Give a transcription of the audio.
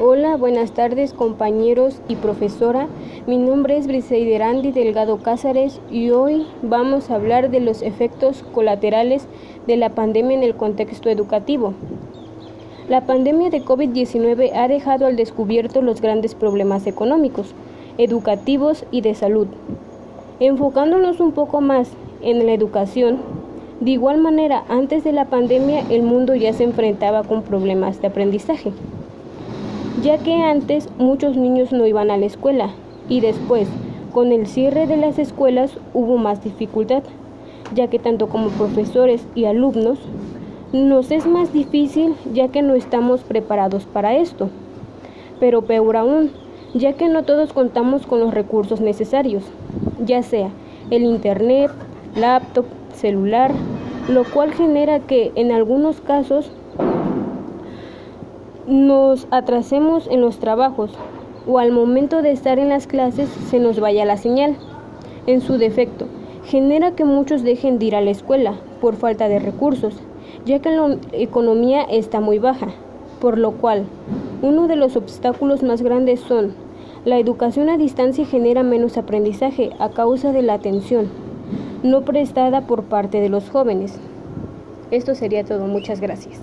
Hola, buenas tardes compañeros y profesora. Mi nombre es Briseiderandi Delgado Cázares y hoy vamos a hablar de los efectos colaterales de la pandemia en el contexto educativo. La pandemia de COVID-19 ha dejado al descubierto los grandes problemas económicos, educativos y de salud. Enfocándonos un poco más en la educación, de igual manera, antes de la pandemia el mundo ya se enfrentaba con problemas de aprendizaje ya que antes muchos niños no iban a la escuela y después, con el cierre de las escuelas, hubo más dificultad, ya que tanto como profesores y alumnos nos es más difícil ya que no estamos preparados para esto. Pero peor aún, ya que no todos contamos con los recursos necesarios, ya sea el internet, laptop, celular, lo cual genera que en algunos casos nos atrasemos en los trabajos o al momento de estar en las clases se nos vaya la señal. En su defecto, genera que muchos dejen de ir a la escuela por falta de recursos, ya que la economía está muy baja, por lo cual uno de los obstáculos más grandes son la educación a distancia genera menos aprendizaje a causa de la atención no prestada por parte de los jóvenes. Esto sería todo. Muchas gracias.